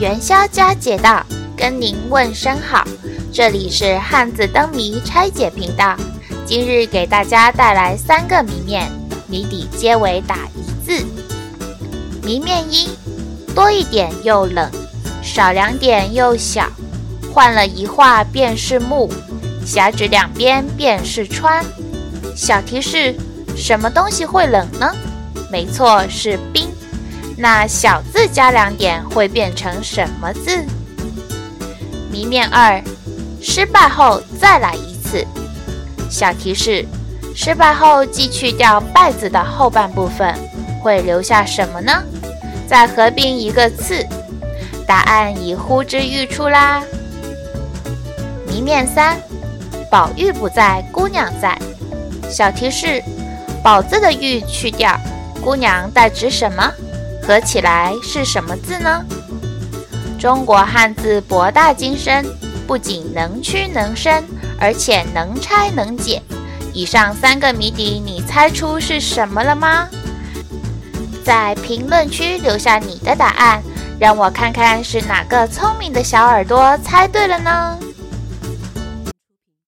元宵佳节到，跟您问声好。这里是汉字灯谜拆解频道，今日给大家带来三个谜面，谜底皆为打一字。谜面一：多一点又冷，少两点又小，换了一画便是木，狭指两边便是川。小提示：什么东西会冷呢？没错，是冰。那小字加两点会变成什么字？谜面二：失败后再来一次。小提示：失败后既去掉“败”字的后半部分，会留下什么呢？再合并一个“次”。答案已呼之欲出啦。谜面三：宝玉不在，姑娘在。小提示：宝字的“玉”去掉，姑娘代指什么？合起来是什么字呢？中国汉字博大精深，不仅能屈能伸，而且能拆能解。以上三个谜底，你猜出是什么了吗？在评论区留下你的答案，让我看看是哪个聪明的小耳朵猜对了呢？